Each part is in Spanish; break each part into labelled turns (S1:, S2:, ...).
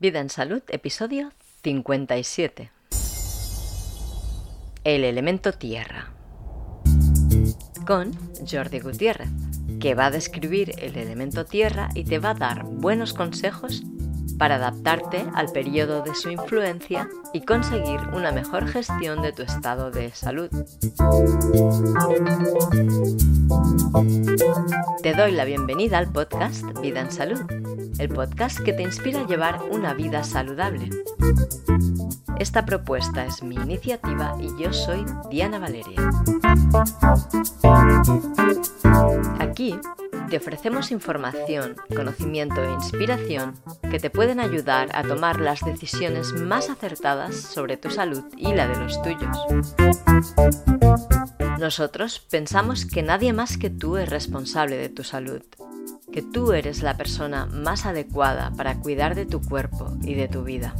S1: Vida en Salud, episodio 57. El elemento tierra. Con Jordi Gutiérrez, que va a describir el elemento tierra y te va a dar buenos consejos para adaptarte al periodo de su influencia y conseguir una mejor gestión de tu estado de salud. Te doy la bienvenida al podcast Vida en Salud, el podcast que te inspira a llevar una vida saludable. Esta propuesta es mi iniciativa y yo soy Diana Valeria. Aquí te ofrecemos información, conocimiento e inspiración que te pueden ayudar a tomar las decisiones más acertadas sobre tu salud y la de los tuyos. Nosotros pensamos que nadie más que tú es responsable de tu salud, que tú eres la persona más adecuada para cuidar de tu cuerpo y de tu vida.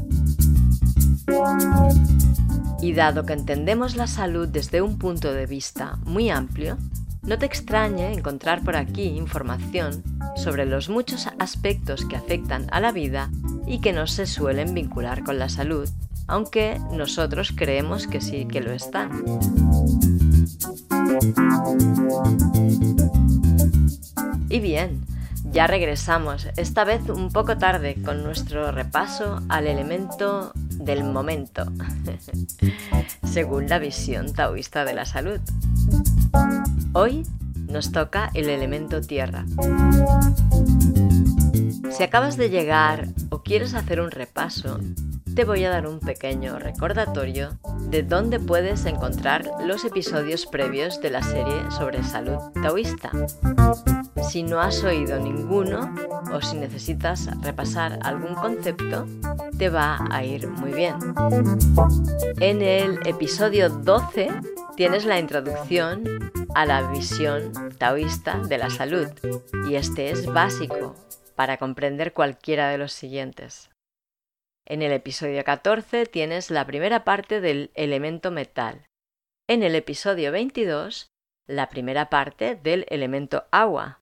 S1: Y dado que entendemos la salud desde un punto de vista muy amplio, no te extrañe encontrar por aquí información sobre los muchos aspectos que afectan a la vida y que no se suelen vincular con la salud, aunque nosotros creemos que sí que lo están. Y bien, ya regresamos, esta vez un poco tarde, con nuestro repaso al elemento del momento, según la visión taoísta de la salud. Hoy nos toca el elemento tierra. Si acabas de llegar o quieres hacer un repaso, te voy a dar un pequeño recordatorio de dónde puedes encontrar los episodios previos de la serie sobre salud taoísta. Si no has oído ninguno o si necesitas repasar algún concepto, te va a ir muy bien. En el episodio 12 tienes la introducción a la visión taoísta de la salud y este es básico para comprender cualquiera de los siguientes. En el episodio 14 tienes la primera parte del elemento metal. En el episodio 22, la primera parte del elemento agua.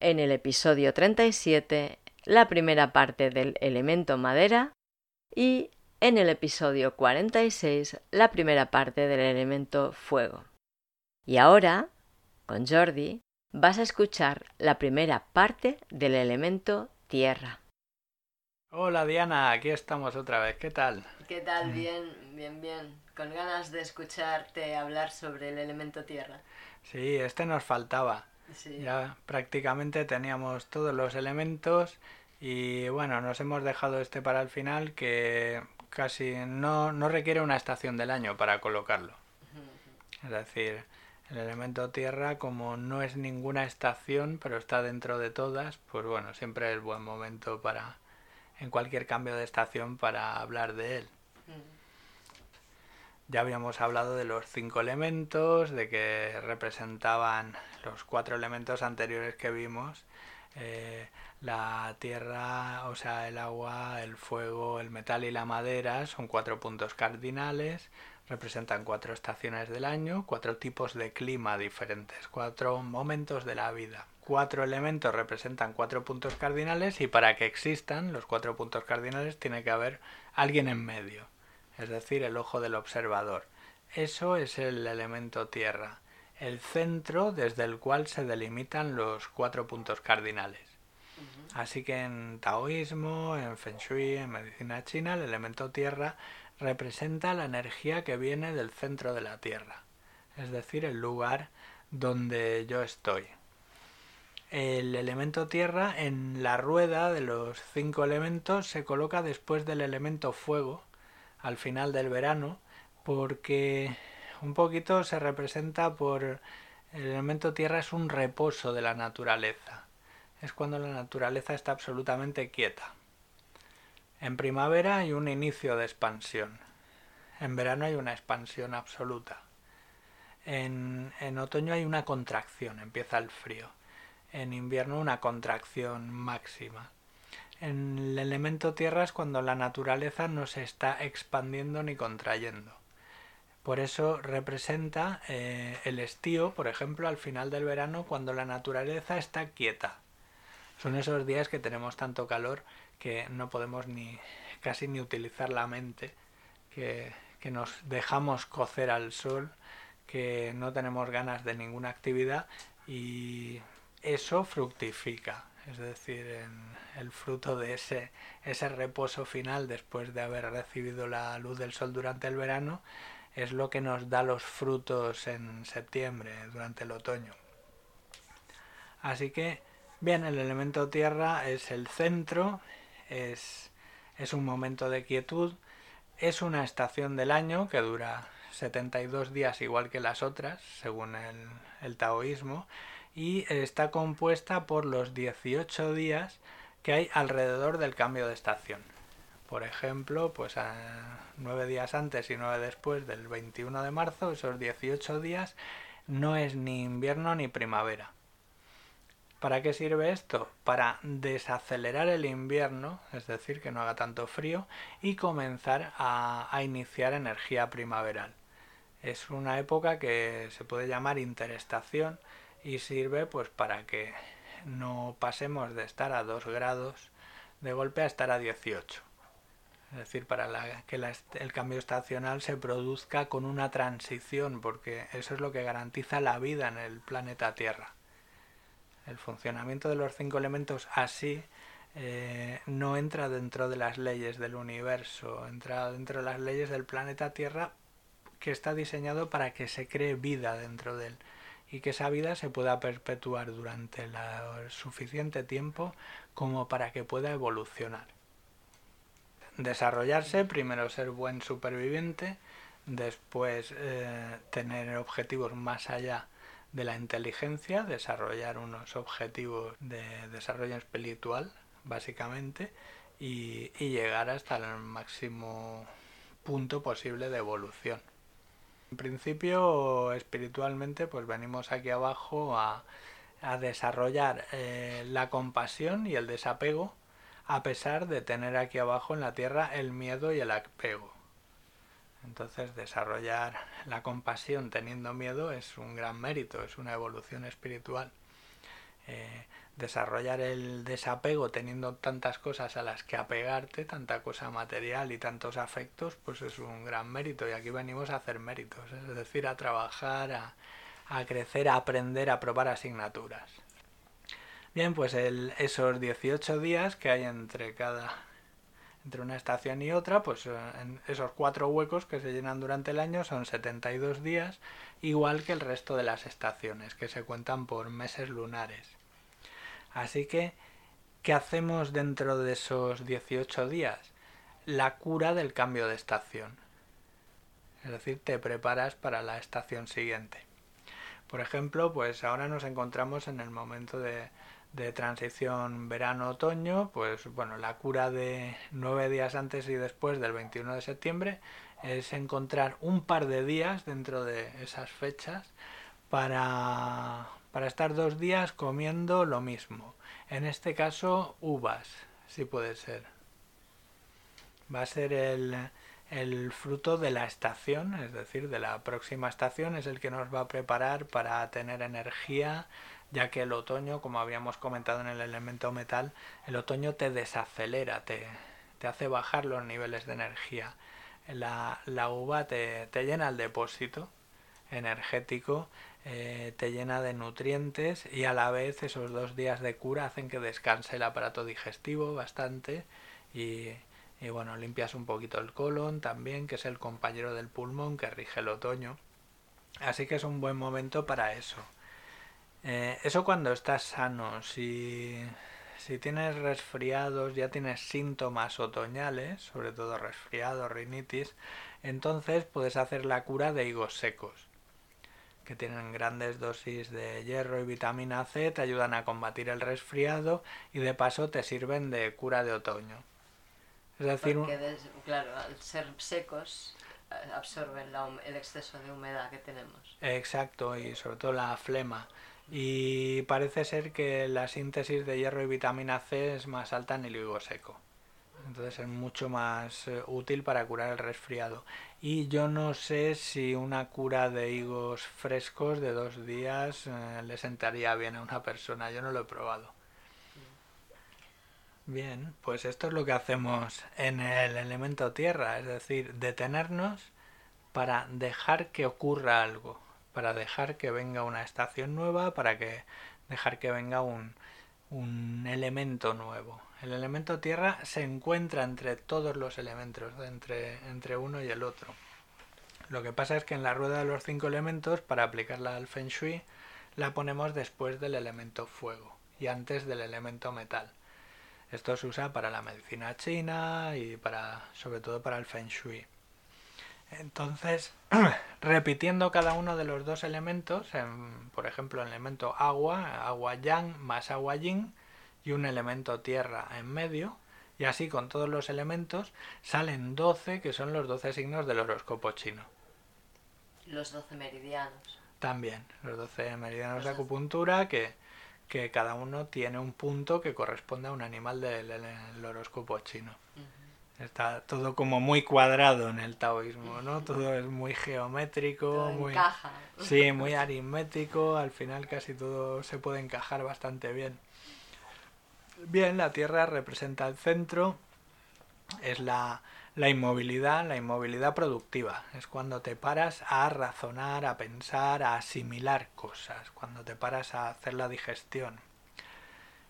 S1: En el episodio 37, la primera parte del elemento madera. Y en el episodio 46, la primera parte del elemento fuego. Y ahora, con Jordi, vas a escuchar la primera parte del elemento tierra.
S2: Hola Diana, aquí estamos otra vez. ¿Qué tal?
S1: ¿Qué tal? Bien, bien, bien. Con ganas de escucharte hablar sobre el elemento tierra.
S2: Sí, este nos faltaba. Ya prácticamente teníamos todos los elementos y bueno, nos hemos dejado este para el final que casi no, no requiere una estación del año para colocarlo. Es decir, el elemento tierra, como no es ninguna estación, pero está dentro de todas, pues bueno, siempre es buen momento para, en cualquier cambio de estación, para hablar de él. Ya habíamos hablado de los cinco elementos, de que representaban los cuatro elementos anteriores que vimos, eh, la tierra, o sea, el agua, el fuego, el metal y la madera, son cuatro puntos cardinales representan cuatro estaciones del año, cuatro tipos de clima diferentes, cuatro momentos de la vida. Cuatro elementos representan cuatro puntos cardinales y para que existan los cuatro puntos cardinales tiene que haber alguien en medio, es decir, el ojo del observador. Eso es el elemento tierra, el centro desde el cual se delimitan los cuatro puntos cardinales. Así que en taoísmo, en feng shui, en medicina china, el elemento tierra representa la energía que viene del centro de la Tierra, es decir, el lugar donde yo estoy. El elemento tierra en la rueda de los cinco elementos se coloca después del elemento fuego, al final del verano, porque un poquito se representa por el elemento tierra es un reposo de la naturaleza. Es cuando la naturaleza está absolutamente quieta. En primavera hay un inicio de expansión. En verano hay una expansión absoluta. En, en, otoño hay una contracción, empieza el frío. En invierno una contracción máxima. En el elemento tierra es cuando la naturaleza no se está expandiendo ni contrayendo. Por eso representa eh, el estío, por ejemplo, al final del verano, cuando la naturaleza está quieta. Son esos días que tenemos tanto calor que no podemos ni casi ni utilizar la mente, que, que nos dejamos cocer al sol, que no tenemos ganas de ninguna actividad y eso fructifica, es decir, el fruto de ese, reposo final después de haber recibido la luz del sol durante el verano, es lo que nos da los frutos en septiembre, durante el otoño. Así que, bien, el elemento tierra es el centro, es, un momento de quietud, es una estación del año que dura 72 días igual que las otras, según el taoísmo, y está compuesta por los 18 días que hay alrededor del cambio de estación. Por ejemplo, pues a nueve días antes y nueve después del 21 de marzo, esos 18 días, no es ni invierno ni primavera. ¿Para qué sirve esto? Para desacelerar el invierno, es decir, que no haga tanto frío, y comenzar a, a iniciar energía primaveral. Es una época que se puede llamar interestación, y sirve pues para que no pasemos de estar a 2 grados de golpe a estar a 18. Es decir, para que el cambio estacional se produzca con una transición, porque eso es lo que garantiza la vida en el planeta Tierra. El funcionamiento de los cinco elementos así eh, no entra dentro de las leyes del universo, entra dentro de las leyes del planeta Tierra que está diseñado para que se cree vida dentro de él y que esa vida se pueda perpetuar durante el suficiente tiempo como para que pueda evolucionar. Desarrollarse, primero ser buen superviviente, después eh, tener objetivos más allá de la inteligencia, desarrollar unos objetivos de desarrollo espiritual, básicamente, y llegar hasta el máximo punto posible de evolución. En principio, espiritualmente, pues venimos aquí abajo a, desarrollar eh, la compasión y el desapego, a pesar de tener aquí abajo en la tierra el miedo y el apego. Entonces, desarrollar la compasión teniendo miedo es un gran mérito, es una evolución espiritual. Eh, desarrollar el desapego teniendo tantas cosas a las que apegarte, tanta cosa material y tantos afectos, pues es un gran mérito y aquí venimos a hacer méritos, es decir, a trabajar, a, a crecer, a aprender, a probar asignaturas. Bien, pues el, esos 18 días que hay entre cada entre una estación y otra, pues eh, en esos cuatro huecos que se llenan durante el año son 72 días, igual que el resto de las estaciones, que se cuentan por meses lunares. Así que, ¿qué hacemos dentro de esos 18 días? La cura del cambio de estación. Es decir, te preparas para la estación siguiente. Por ejemplo, pues ahora nos encontramos en el momento de, transición verano-otoño, pues bueno, la cura de nueve días antes y después del 21 de septiembre es encontrar un par de días dentro de esas fechas para, para estar dos días comiendo lo mismo. En este caso, uvas, si puede ser. Va a ser el, el fruto de la estación, es decir, de la próxima estación, es el que nos va a preparar para tener energía, ya que el otoño, como habíamos comentado en el elemento metal, el otoño te desacelera, te, te hace bajar los niveles de energía. La, la uva te, te llena el depósito energético eh, te llena de nutrientes y a la vez esos dos días de cura hacen que descanse el aparato digestivo bastante y, bueno, limpias un poquito el colon también, que es el compañero del pulmón que rige el otoño. Así que es un buen momento para eso. Eh, eso cuando estás sano, si, si tienes resfriados, ya tienes síntomas otoñales, sobre todo resfriado, rinitis, entonces puedes hacer la cura de higos secos que tienen grandes dosis de hierro y vitamina C, te ayudan a combatir el resfriado y de paso te sirven de cura de otoño.
S1: Es decir, claro, al ser secos eh, absorben el exceso de humedad que tenemos.
S2: Exacto, y sobre todo la flema. Y parece ser que la síntesis de hierro y vitamina C es más alta en el higo seco. Entonces es mucho más eh, útil para curar el resfriado. Y yo no sé si una cura de higos frescos de dos días eh, le sentaría bien a una persona. Yo no lo he probado. Bien, pues esto es lo que hacemos en el elemento tierra, es decir, detenernos para dejar que ocurra algo, para dejar que venga una estación nueva, para que dejar que venga un, un elemento nuevo. El elemento tierra se encuentra entre todos los elementos, entre, entre uno y el otro. Lo que pasa es que en la rueda de los cinco elementos, para aplicarla al Feng Shui, la ponemos después del elemento fuego y antes del elemento metal. Esto se usa para la medicina china y para, sobre todo para el Feng Shui. Entonces, repitiendo cada uno de los dos elementos, por ejemplo, el elemento agua, agua yang más agua yin, y un elemento tierra en medio, y así con todos los elementos salen 12 que son los 12 signos del horóscopo chino.
S1: Los 12 meridianos.
S2: También, los 12 meridianos de acupuntura que, que, cada uno tiene un punto que corresponde a un animal del, horóscopo chino. Está todo como muy cuadrado en el taoísmo, ¿no? Todo es muy geométrico, muy Sí, muy aritmético, al final casi todo se puede encajar bastante bien. Bien, la Tierra representa el centro, es la, la inmovilidad, la inmovilidad productiva. Es cuando te paras a razonar, a pensar, a asimilar cosas, cuando te paras a hacer la digestión.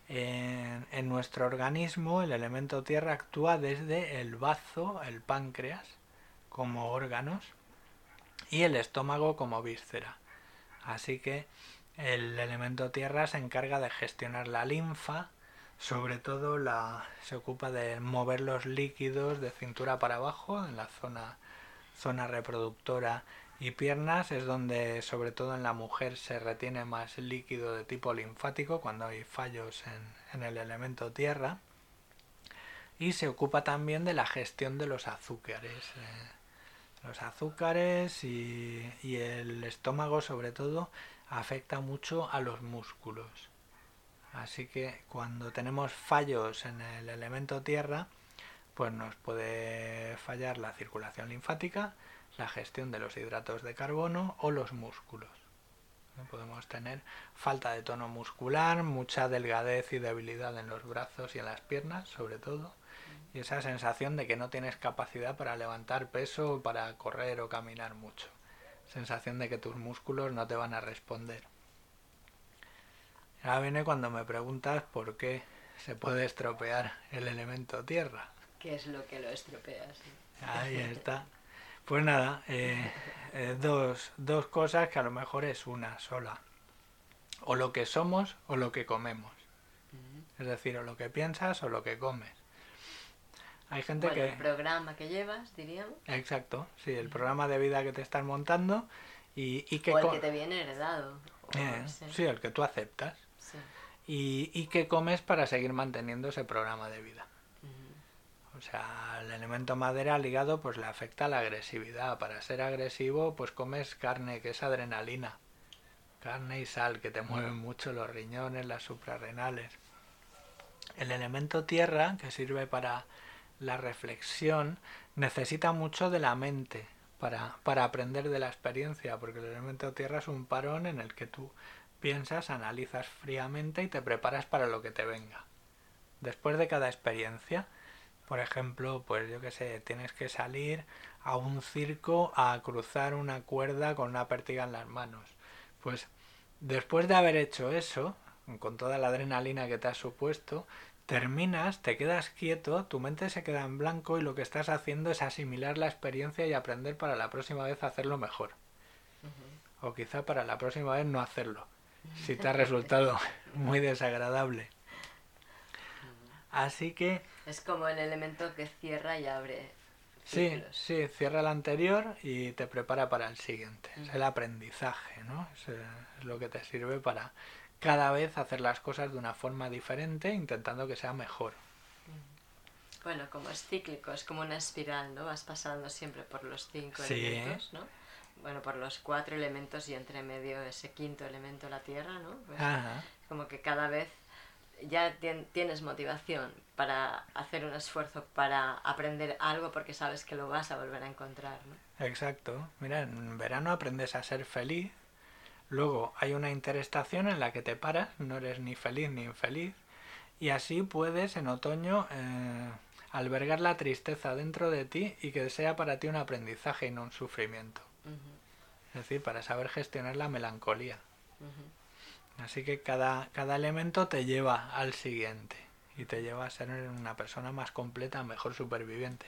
S2: En, en, nuestro organismo el elemento tierra actúa desde el bazo, el páncreas, como órganos, y el estómago como víscera. Así que el elemento tierra se encarga de gestionar la linfa, sobre todo la, se ocupa de mover los líquidos de cintura para abajo en la zona, zona reproductora y piernas es donde sobre todo en la mujer se retiene más líquido de tipo linfático cuando hay fallos en, el elemento tierra. Y se ocupa también de la gestión de los azúcares eh, los azúcares y, y el estómago sobre todo afecta mucho a los músculos Así que cuando tenemos fallos en el elemento tierra, pues nos puede fallar la circulación linfática, la gestión de los hidratos de carbono o los músculos. Podemos tener falta de tono muscular, mucha delgadez y debilidad en los brazos y en las piernas, sobre todo, y esa sensación de que no tienes capacidad para levantar peso para correr o caminar mucho. Sensación de que tus músculos no te van a responder. Ahora viene cuando me preguntas por qué se puede estropear el elemento tierra.
S1: ¿Qué es lo que lo estropea?
S2: Ahí está. Pues nada, eh, eh, dos, dos cosas que a lo mejor es una sola. O lo que somos o lo que comemos. Es decir, o lo que piensas o lo que comes. Hay gente que...
S1: El programa que llevas, diríamos.
S2: Exacto, sí, el programa de vida que te estás montando y, y que...
S1: O el que te viene heredado.
S2: Eh, sí, el que tú aceptas y, y qué comes para seguir manteniendo ese programa de vida. O sea, el elemento madera ligado pues le afecta a la agresividad. Para ser agresivo pues comes carne, que es adrenalina. Carne y sal que te mueven mucho los riñones, las suprarrenales. El elemento tierra, que sirve para la reflexión, necesita mucho de la mente para, para aprender de la experiencia, porque el elemento tierra es un parón en el que tú piensas, analizas fríamente y te preparas para lo que te venga. Después de cada experiencia, por ejemplo, pues yo que sé, tienes que salir a un circo a cruzar una cuerda con una pértiga en las manos. Pues después de haber hecho eso, con toda la adrenalina que te has supuesto, terminas, te quedas quieto, tu mente se queda en blanco y lo que estás haciendo es asimilar la experiencia y aprender para la próxima vez hacerlo mejor. O quizá para la próxima vez no hacerlo si te ha resultado muy desagradable. Así que...
S1: Es como el elemento que cierra y abre.
S2: Sí, sí, cierra el anterior y te prepara para el siguiente. Es el aprendizaje, ¿no? Es, lo que te sirve para cada vez hacer las cosas de una forma diferente, intentando que sea mejor.
S1: Bueno, como es cíclico, es como una espiral, ¿no? Vas pasando siempre por los cinco elementos, ¿no? Bueno, por los cuatro elementos y entre medio ese quinto elemento, la tierra, ¿no? Pues como que cada vez ya tienes motivación para hacer un esfuerzo para aprender algo porque sabes que lo vas a volver a encontrar, ¿no?
S2: Exacto. Mira, en verano aprendes a ser feliz. Luego hay una interestación en la que te paras, no eres ni feliz ni infeliz. y así puedes en otoño eh, albergar la tristeza dentro de ti y que sea para ti un aprendizaje y no un sufrimiento. Es decir, para saber gestionar la melancolía. Así que cada, cada elemento te lleva al siguiente y te lleva a ser una persona más completa, mejor superviviente.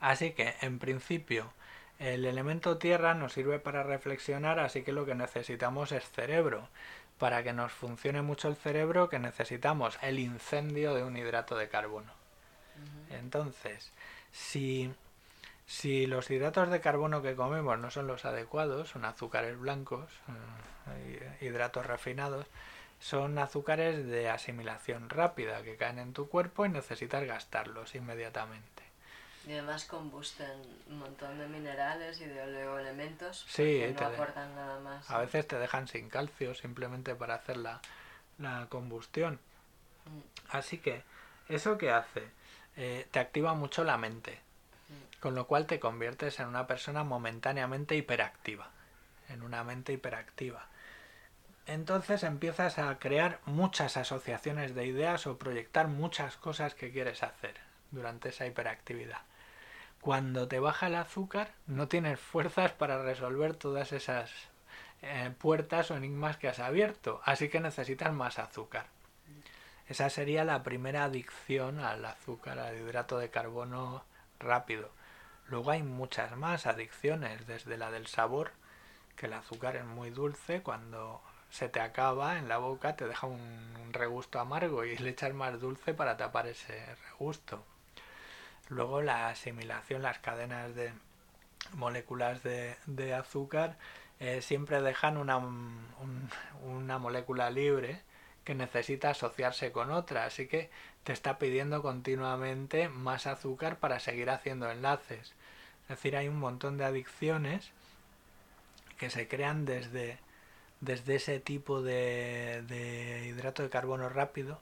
S2: Así que, en principio, el elemento tierra nos sirve para reflexionar, así que lo que necesitamos es cerebro. Para que nos funcione mucho el cerebro, que necesitamos el incendio de un hidrato de carbono. Entonces, si, si los hidratos de carbono que comemos no son los adecuados, son azúcares blancos, eh, hidratos refinados, son azúcares de asimilación rápida que caen en tu cuerpo y necesitas gastarlos inmediatamente.
S1: Y además combusten un montón de minerales y de oleoelementos
S2: sí,
S1: que no aportan nada más.
S2: A veces te dejan sin calcio simplemente para hacer la, la combustión. Mm. Así que, ¿eso que hace? Eh, te activa mucho la mente, mm. Con lo cual te conviertes en una persona momentáneamente hiperactiva, en una mente hiperactiva. Entonces empiezas a crear muchas asociaciones de ideas o proyectar muchas cosas que quieres hacer durante esa hiperactividad. Cuando te baja el azúcar, no tienes fuerzas para resolver todas esas eh, puertas o enigmas que has abierto, así que necesitas más azúcar. Esa sería la primera adicción al azúcar, al hidrato de carbono rápido. Luego hay muchas más adicciones, desde la del sabor, que el azúcar es muy dulce, cuando se te acaba en la boca, te deja un, regusto amargo y le echas más dulce para tapar ese regusto. Luego la asimilación, las cadenas de moléculas de, azúcar eh, siempre dejan una, una molécula libre que necesita asociarse con otra, así que te está pidiendo continuamente más azúcar para seguir haciendo enlaces. Es decir, hay un montón de adicciones que se crean desde, desde ese tipo de, hidrato de carbono rápido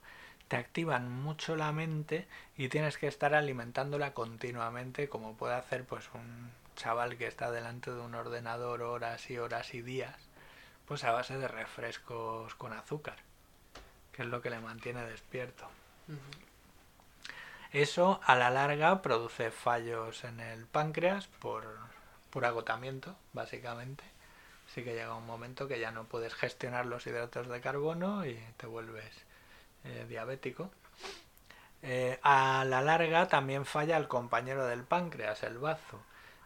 S2: te activan mucho la mente y tienes que estar alimentándola continuamente como puede hacer pues un chaval que está delante de un ordenador horas y horas y días pues a base de refrescos con azúcar que es lo que le mantiene despierto. Eso a la larga produce fallos en el páncreas por, por agotamiento básicamente. Así que llega un momento que ya no puedes gestionar los hidratos de carbono y te vuelves eh, diabético, eh, a la larga también falla el compañero del páncreas, el bazo.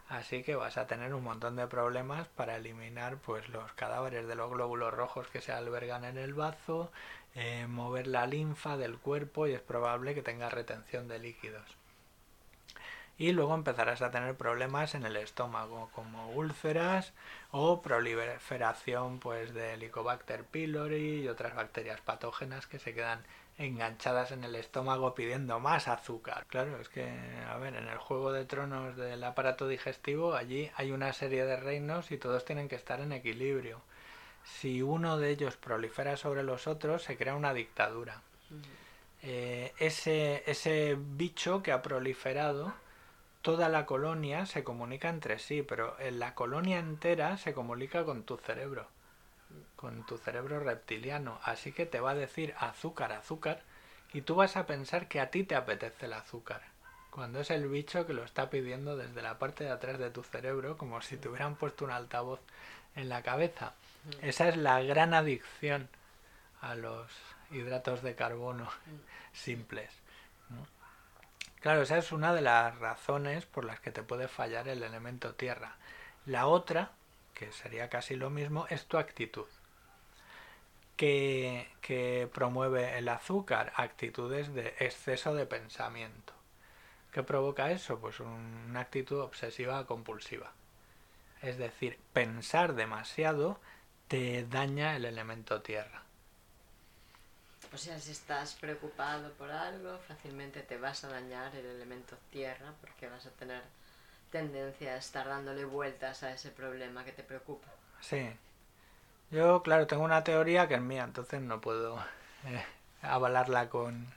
S2: Así que vas a tener un montón de problemas para eliminar pues los cadáveres de los glóbulos rojos que se albergan en el bazo, eh, mover la linfa del cuerpo y es probable que tenga retención de líquidos. Y luego empezarás a tener problemas en el estómago como úlceras o proliferación pues de Helicobacter pylori y otras bacterias patógenas que se quedan enganchadas en el estómago pidiendo más azúcar. Claro, es que, a ver, en el Juego de Tronos del aparato digestivo, allí hay una serie de reinos y todos tienen que estar en equilibrio. Si uno de ellos prolifera sobre los otros, se crea una dictadura. Eh, ese, ese bicho que ha proliferado toda la colonia se comunica entre sí, pero en la colonia entera se comunica con tu cerebro, con tu cerebro reptiliano. Así que te va a decir azúcar, azúcar, y tú vas a pensar que a ti te apetece el azúcar, cuando es el bicho que lo está pidiendo desde la parte de atrás de tu cerebro, como si te hubieran puesto un altavoz en la cabeza. Esa es la gran adicción a los hidratos de carbono mm. simples. Claro, esa es una de las razones por las que te puede fallar el elemento tierra. La otra, que sería casi lo mismo, es tu actitud. Que, que promueve el azúcar, actitudes de exceso de pensamiento. ¿Qué provoca eso? Pues una actitud obsesiva compulsiva. Es decir, pensar demasiado te daña el elemento tierra.
S1: O sea, si estás preocupado por algo, fácilmente te vas a dañar el elemento tierra porque vas a tener tendencia a estar dándole vueltas a ese problema que te preocupa.
S2: Sí. Yo, claro, tengo una teoría que es mía, entonces no puedo eh, avalarla con,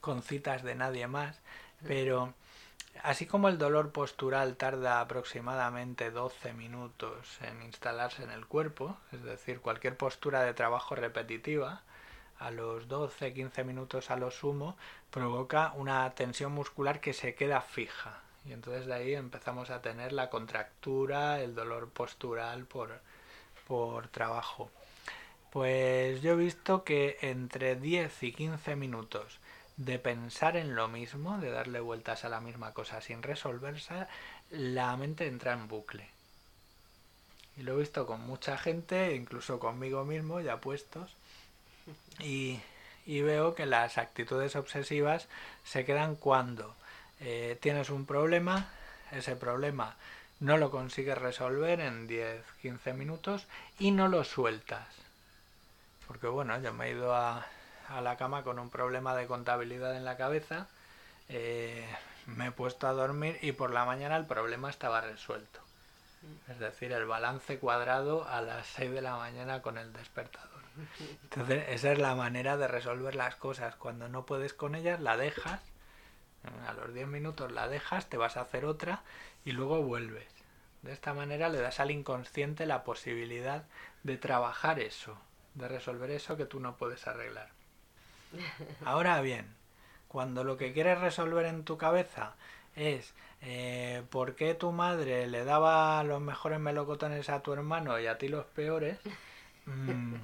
S2: con citas de nadie más, pero así como el dolor postural tarda aproximadamente 12 minutos en instalarse en el cuerpo, es decir, cualquier postura de trabajo repetitiva, a los 12-15 minutos a lo sumo, provoca una tensión muscular que se queda fija. Y entonces de ahí empezamos a tener la contractura, el dolor postural por, por trabajo. Pues yo he visto que entre 10 y 15 minutos de pensar en lo mismo, de darle vueltas a la misma cosa sin resolverse, la mente entra en bucle. Y lo he visto con mucha gente, incluso conmigo mismo, ya puestos. Y, veo que las actitudes obsesivas se quedan cuando eh, tienes un problema, ese problema no lo consigues resolver en 10-15 minutos y no lo sueltas. Porque bueno, yo me he ido a, a la cama con un problema de contabilidad en la cabeza, eh, me he puesto a dormir y por la mañana el problema estaba resuelto. Es decir, el balance cuadrado a las 6 de la mañana con el despertador. Entonces, esa es la manera de resolver las cosas. Cuando no puedes con ellas, la dejas. A los 10 minutos la dejas, te vas a hacer otra y luego vuelves. De esta manera le das al inconsciente la posibilidad de trabajar eso, de resolver eso que tú no puedes arreglar. Ahora bien, cuando lo que quieres resolver en tu cabeza es eh, por qué tu madre le daba los mejores melocotones a tu hermano y a ti los peores, mm,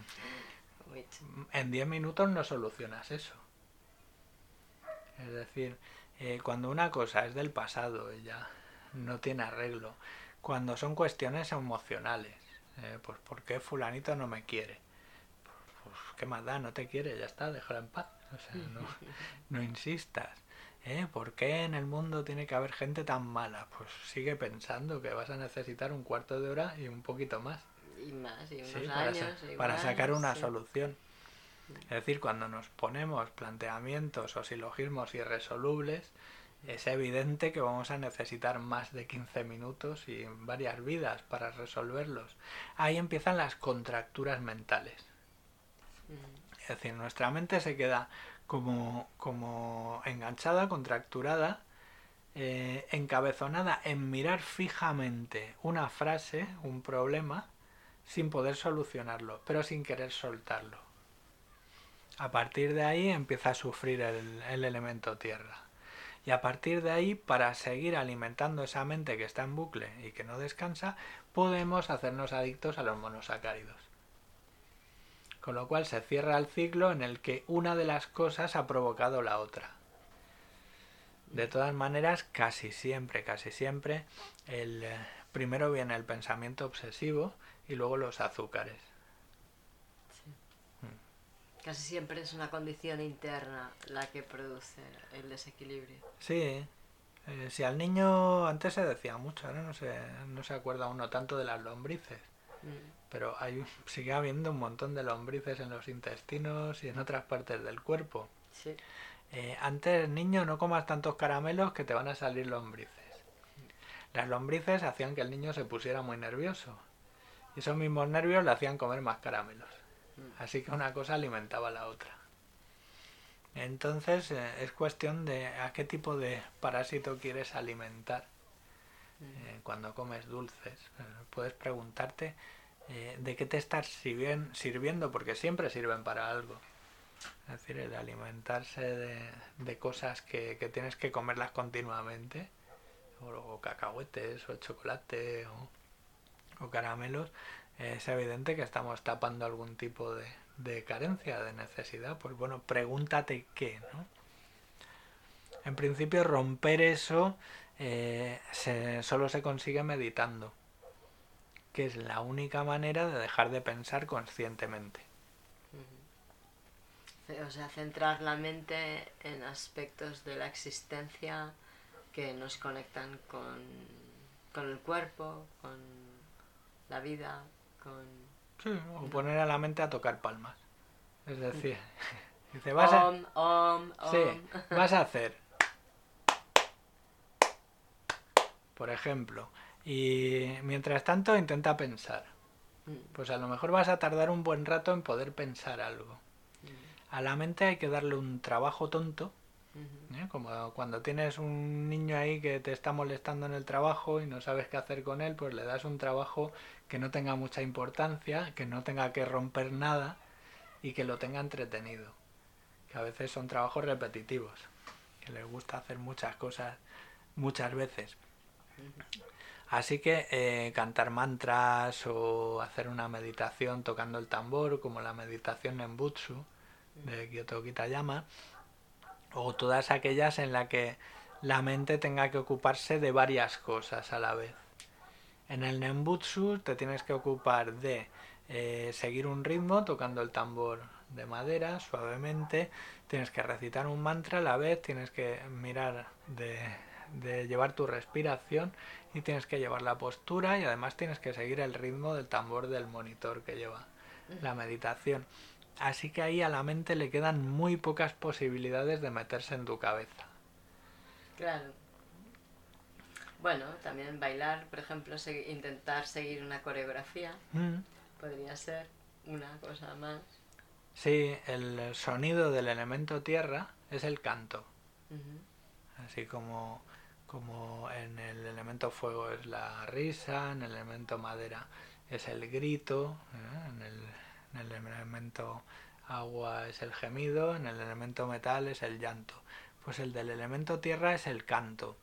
S2: en 10 minutos no solucionas eso. Es decir, eh, cuando una cosa es del pasado, ella no tiene arreglo. Cuando son cuestiones emocionales, eh, pues ¿por qué fulanito no me quiere? ¿Qué más da? No te quiere, ya está, déjala en paz. O sea, no, no insistas. ¿Eh? ¿Por qué en el mundo tiene que haber gente tan mala? Pues sigue pensando que vas a necesitar un cuarto de hora y un poquito más.
S1: Y más, y unos
S2: para,
S1: años.
S2: para sacar una solución. Es decir, cuando nos ponemos planteamientos o silogismos irresolubles, es evidente que vamos a necesitar más de 15 minutos y varias vidas para resolverlos. Ahí empiezan las contracturas mentales. Es decir, nuestra mente se queda como, como enganchada, contracturada, eh, encabezonada en mirar fijamente una frase, un problema, sin poder solucionarlo, pero sin querer soltarlo. A partir de ahí empieza a sufrir el, el elemento tierra. Y a partir de ahí, para seguir alimentando esa mente que está en bucle y que no descansa, podemos hacernos adictos a los monosacáridos con lo cual se cierra el ciclo en el que una de las cosas ha provocado la otra. De todas maneras, casi siempre, casi siempre, el, eh, primero viene el pensamiento obsesivo y luego los azúcares.
S1: Mm. Casi siempre es una condición interna la que produce el desequilibrio.
S2: Sí, eh, si al niño antes se decía mucho, ahora no se, no se acuerda uno tanto de las lombrices. Pero hay, sigue habiendo un montón de lombrices en los intestinos y en otras partes del cuerpo.
S1: Sí.
S2: Eh, antes, niño, no comas tantos caramelos que te van a salir lombrices. Las lombrices hacían que el niño se pusiera muy nervioso. Y esos mismos nervios le hacían comer más caramelos. Mm. Así que una cosa alimentaba a la otra. Entonces eh, es cuestión de a qué tipo de parásito quieres alimentar. Eh, cuando comes dulces, puedes preguntarte eh, de qué te estás sirviendo, porque siempre sirven para algo. Es decir, el alimentarse de, cosas que, tienes que comerlas continuamente, o, cacahuetes, o chocolate, o, caramelos, es evidente que estamos tapando algún tipo de, carencia, de necesidad. Pues bueno, pregúntate qué, ¿no? En principio, romper eso eh, solo se consigue meditando que es la única manera de dejar de pensar conscientemente.
S1: O sea, centrar la mente en aspectos de la existencia que nos conectan con, con el cuerpo, con la vida, con...
S2: Sí, o poner a la mente a tocar palmas. Es decir,
S1: dice, vas a... Sí,
S2: vas a hacer... Por ejemplo, y mientras tanto intenta pensar. Mm. Pues a lo mejor vas a tardar un buen rato en poder pensar algo. Mm. A la mente hay que darle un trabajo tonto, ¿eh? como cuando tienes un niño ahí que te está molestando en el trabajo y no sabes qué hacer con él, pues le das un trabajo que no tenga mucha importancia, que no tenga que romper nada y que lo tenga entretenido. Que a veces son trabajos repetitivos, que les gusta hacer muchas cosas muchas veces. Así que eh, cantar mantras o hacer una meditación tocando el tambor, como la meditación Nembutsu de Kyoto Kitayama, o todas aquellas en las que la mente tenga que ocuparse de varias cosas a la vez. En el Nembutsu te tienes que ocupar de eh, seguir un ritmo tocando el tambor de madera suavemente, tienes que recitar un mantra a la vez, tienes que mirar de, de llevar tu respiración y tienes que llevar la postura y además tienes que seguir el ritmo del tambor del monitor que lleva la meditación. Así que ahí a la mente le quedan muy pocas posibilidades de meterse en tu cabeza.
S1: Claro. Bueno, también bailar, por ejemplo, intentar seguir una coreografía, mm. podría ser una cosa más.
S2: Sí, el sonido del elemento tierra es el canto. Así como como en el elemento fuego es la risa, en el elemento madera es el grito, ¿eh? en, el, en, el, elemento agua es el gemido, en el elemento metal es el llanto. Pues el del elemento tierra es el canto.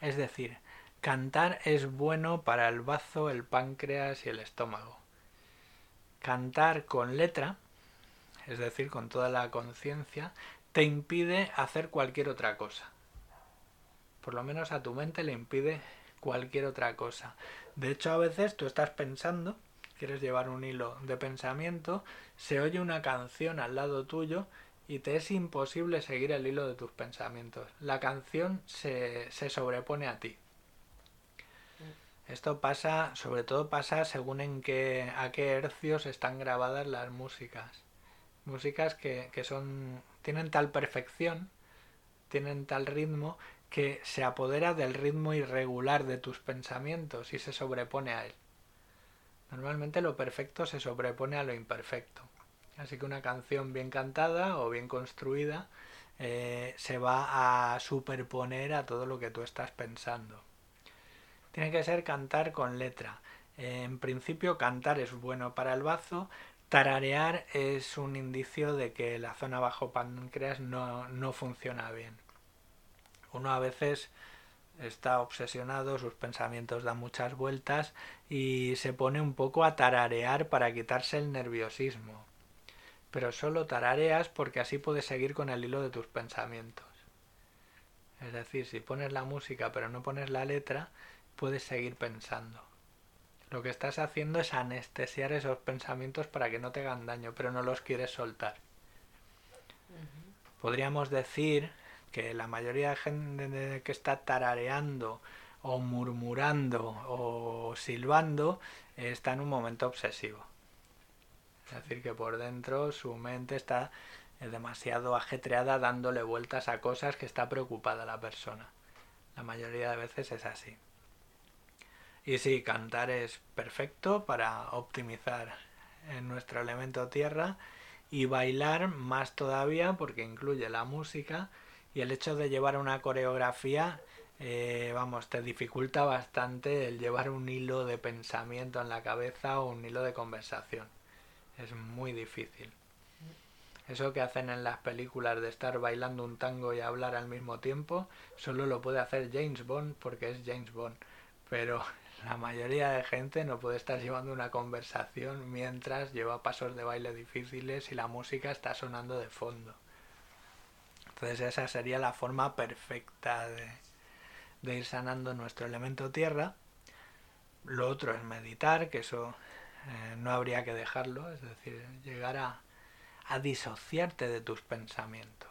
S2: Es decir, cantar es bueno para el bazo, el páncreas y el estómago. Cantar con letra, es decir, con toda la conciencia, te impide hacer cualquier otra cosa por lo menos a tu mente le impide cualquier otra cosa. De hecho, a veces tú estás pensando, quieres llevar un hilo de pensamiento, se oye una canción al lado tuyo y te es imposible seguir el hilo de tus pensamientos. La canción se, se sobrepone a ti. Esto pasa, sobre todo pasa según en qué, a qué hercios están grabadas las músicas. Músicas que, que son, tienen tal perfección, tienen tal ritmo, que se apodera del ritmo irregular de tus pensamientos y se sobrepone a él. Normalmente lo perfecto se sobrepone a lo imperfecto. Así que una canción bien cantada o bien construida eh, se va a superponer a todo lo que tú estás pensando. Tiene que ser cantar con letra. en principio cantar es bueno para el bazo, tararear es un indicio de que la zona bajo páncreas no, no funciona bien. Uno a veces está obsesionado, sus pensamientos dan muchas vueltas y se pone un poco a tararear para quitarse el nerviosismo. Pero solo tarareas porque así puedes seguir con el hilo de tus pensamientos. Es decir, si pones la música pero no pones la letra, puedes seguir pensando. Lo que estás haciendo es anestesiar esos pensamientos para que no te hagan daño, pero no los quieres soltar. Podríamos decir que la mayoría de gente que está tarareando o murmurando o silbando está en un momento obsesivo. Es decir, que por dentro su mente está demasiado ajetreada dándole vueltas a cosas que está preocupada la persona. La mayoría de veces es así. Y sí, cantar es perfecto para optimizar en nuestro elemento tierra y bailar más todavía porque incluye la música y el hecho de llevar una coreografía, eh, vamos, te dificulta bastante el llevar un hilo de pensamiento en la cabeza o un hilo de conversación. Es muy difícil. Eso que hacen en las películas de estar bailando un tango y hablar al mismo tiempo, solo lo puede hacer James Bond porque es James Bond. Pero la mayoría de gente no puede estar llevando una conversación mientras lleva pasos de baile difíciles y la música está sonando de fondo. Entonces esa sería la forma perfecta de, ir sanando nuestro elemento tierra. Lo otro es meditar, que eso eh, no habría que dejarlo, es decir, llegar a, a disociarte de tus pensamientos.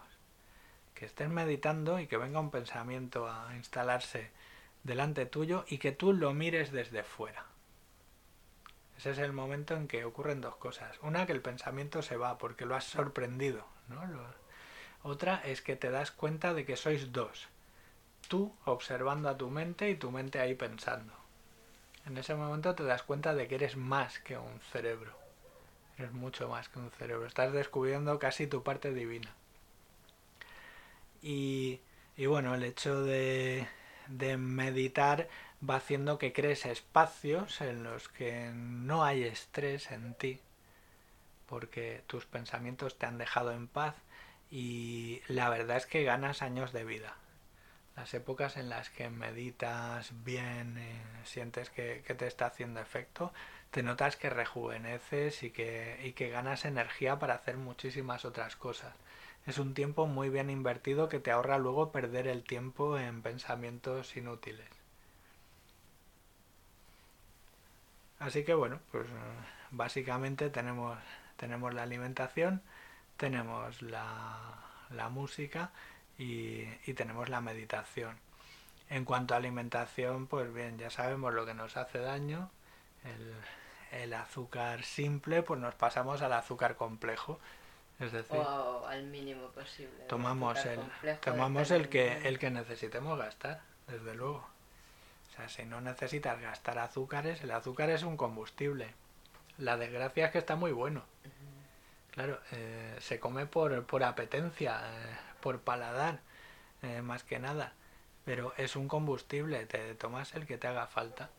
S2: Que estés meditando y que venga un pensamiento a instalarse delante tuyo y que tú lo mires desde fuera. Ese es el momento en que ocurren dos cosas. Una, que el pensamiento se va porque lo has sorprendido, ¿no? Otra es que te das cuenta de que sois dos. Tú observando a tu mente y tu mente ahí pensando. En ese momento te das cuenta de que eres más que un cerebro. Eres mucho más que un cerebro. Estás descubriendo casi tu parte divina. Y, y bueno, el hecho de, de meditar va haciendo que crees espacios en los que no hay estrés en ti porque tus pensamientos te han dejado en paz y la verdad es que ganas años de vida. Las épocas en las que meditas bien, eh, sientes que, te está haciendo efecto, te notas que rejuveneces y que, y que ganas energía para hacer muchísimas otras cosas. Es un tiempo muy bien invertido que te ahorra luego perder el tiempo en pensamientos inútiles. Así que bueno, pues básicamente tenemos, tenemos la alimentación, tenemos la, la música y, y, tenemos la meditación. En cuanto a alimentación, pues bien, ya sabemos lo que nos hace daño. El, el azúcar simple, pues nos pasamos al azúcar complejo. Es decir,
S1: o al mínimo posible.
S2: Tomamos el, tomamos el que, el que necesitemos gastar, desde luego. O sea, si no necesitas gastar azúcares, el azúcar es un combustible. La desgracia es que está muy bueno. Claro, eh, se come por, por apetencia, eh, por paladar, eh, más que nada. Pero es un combustible, te tomas el que te haga falta.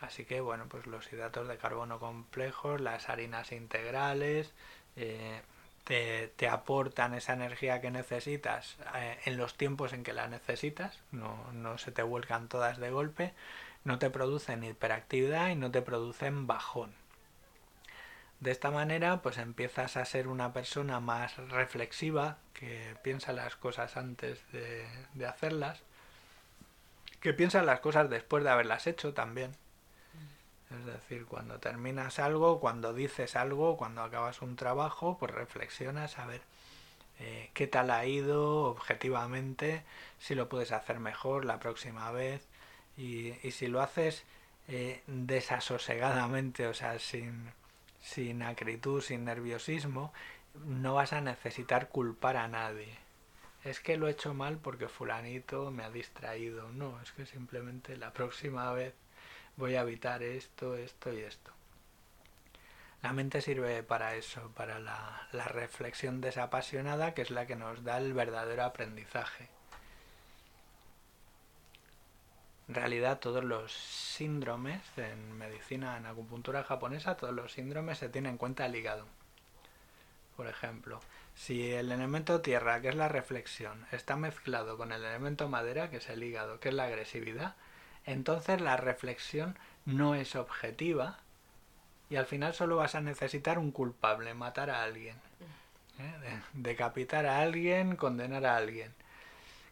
S2: Así que, bueno, pues los hidratos de carbono complejos, las harinas integrales, te, te, aportan esa energía que necesitas en los tiempos en que la necesitas, no, no se te vuelcan todas de golpe, no te producen hiperactividad y no te producen bajón. De esta manera, pues empiezas a ser una persona más reflexiva, que piensa las cosas antes de, de hacerlas, que piensa las cosas después de haberlas hecho también. Es decir, cuando terminas algo, cuando dices algo, cuando acabas un trabajo, pues reflexionas a ver eh, qué tal ha ido objetivamente, si lo puedes hacer mejor la próxima vez y, y si lo haces eh, desasosegadamente, o sea, sin, sin acritud, sin nerviosismo, no vas a necesitar culpar a nadie. Es que lo he hecho mal porque fulanito me ha distraído. No, es que simplemente la próxima vez voy a evitar esto, esto y esto. La mente sirve para eso, para la, la reflexión desapasionada, que es la que nos da el verdadero aprendizaje. En realidad todos los síndromes en medicina, en acupuntura japonesa, todos los síndromes se tienen en cuenta el hígado. Por ejemplo, si el elemento tierra, que es la reflexión, está mezclado con el elemento madera, que es el hígado, que es la agresividad, entonces la reflexión no es objetiva y al final solo vas a necesitar un culpable, matar a alguien, ¿eh? decapitar a alguien, condenar a alguien.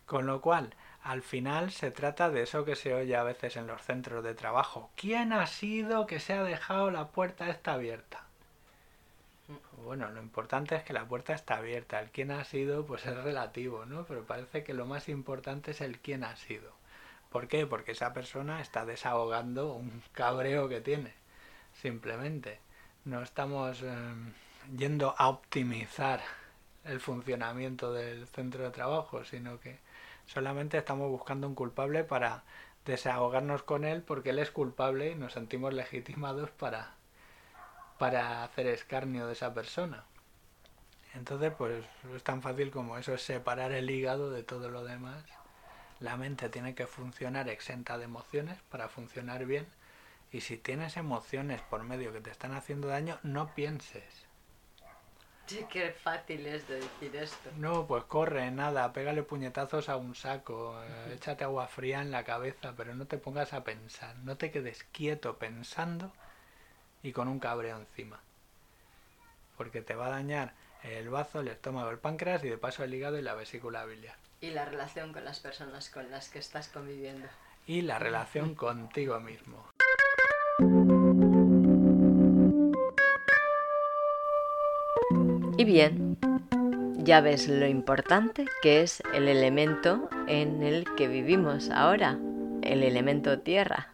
S2: Con lo cual, al final se trata de eso que se oye a veces en los centros de trabajo. ¿Quién ha sido que se ha dejado la puerta esta abierta? Bueno, lo importante es que la puerta está abierta. El quién ha sido, pues es relativo, ¿no? Pero parece que lo más importante es el quién ha sido. ¿Por qué? Porque esa persona está desahogando un cabreo que tiene. Simplemente. No estamos em, yendo a optimizar el funcionamiento del centro de trabajo, sino que Solamente estamos buscando un culpable para desahogarnos con él porque él es culpable y nos sentimos legitimados para, para hacer escarnio de esa persona. Entonces, pues es tan fácil como eso, es separar el hígado de todo lo demás. La mente tiene que funcionar exenta de emociones para funcionar bien. Y si tienes emociones por medio que te están haciendo daño, no pienses.
S1: Qué fácil es de decir esto.
S2: No, pues corre, nada, pégale puñetazos a un saco, eh, échate agua fría en la cabeza, pero no te pongas a pensar, no te quedes quieto pensando y con un cabreo encima. Porque te va a dañar el bazo, el estómago, el páncreas y de paso el hígado y la vesícula biliar.
S1: Y la relación con las personas con las que estás conviviendo.
S2: Y la relación contigo mismo.
S1: Y bien, ya ves lo importante que es el elemento en el que vivimos ahora, el elemento tierra.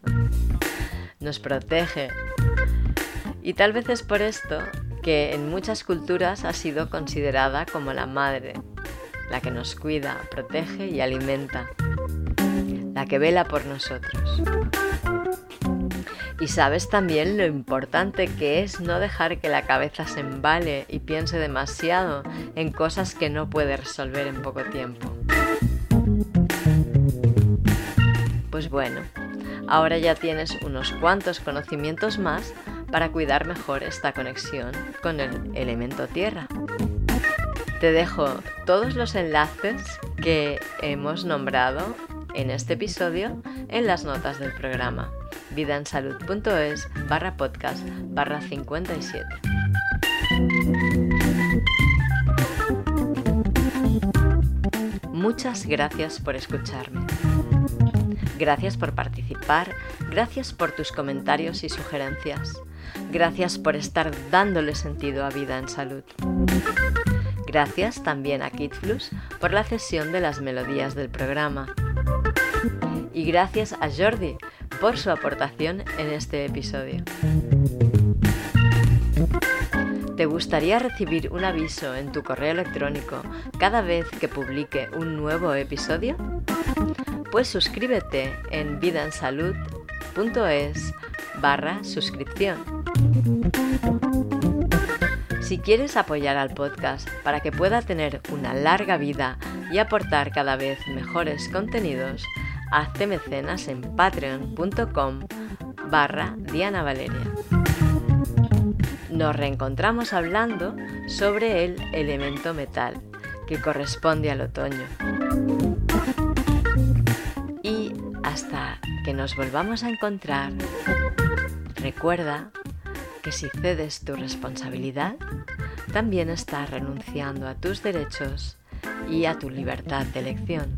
S1: Nos protege. Y tal vez es por esto que en muchas culturas ha sido considerada como la madre, la que nos cuida, protege y alimenta, la que vela por nosotros. Y sabes también lo importante que es no dejar que la cabeza se embale y piense demasiado en cosas que no puede resolver en poco tiempo. Pues bueno, ahora ya tienes unos cuantos conocimientos más para cuidar mejor esta conexión con el elemento tierra. Te dejo todos los enlaces que hemos nombrado en este episodio en las notas del programa vidaensalud.es barra podcast barra 57. Muchas gracias por escucharme. Gracias por participar, gracias por tus comentarios y sugerencias. Gracias por estar dándole sentido a vida en salud. Gracias también a KidFlux por la cesión de las melodías del programa. Y gracias a Jordi por su aportación en este episodio. ¿Te gustaría recibir un aviso en tu correo electrónico cada vez que publique un nuevo episodio? Pues suscríbete en vidaensalud.es barra suscripción. Si quieres apoyar al podcast para que pueda tener una larga vida y aportar cada vez mejores contenidos, hazte mecenas en patreon.com barra Diana Valeria nos reencontramos hablando sobre el elemento metal, que corresponde al otoño. Y hasta que nos volvamos a encontrar, recuerda que si cedes tu responsabilidad, también estás renunciando a tus derechos y a tu libertad de elección.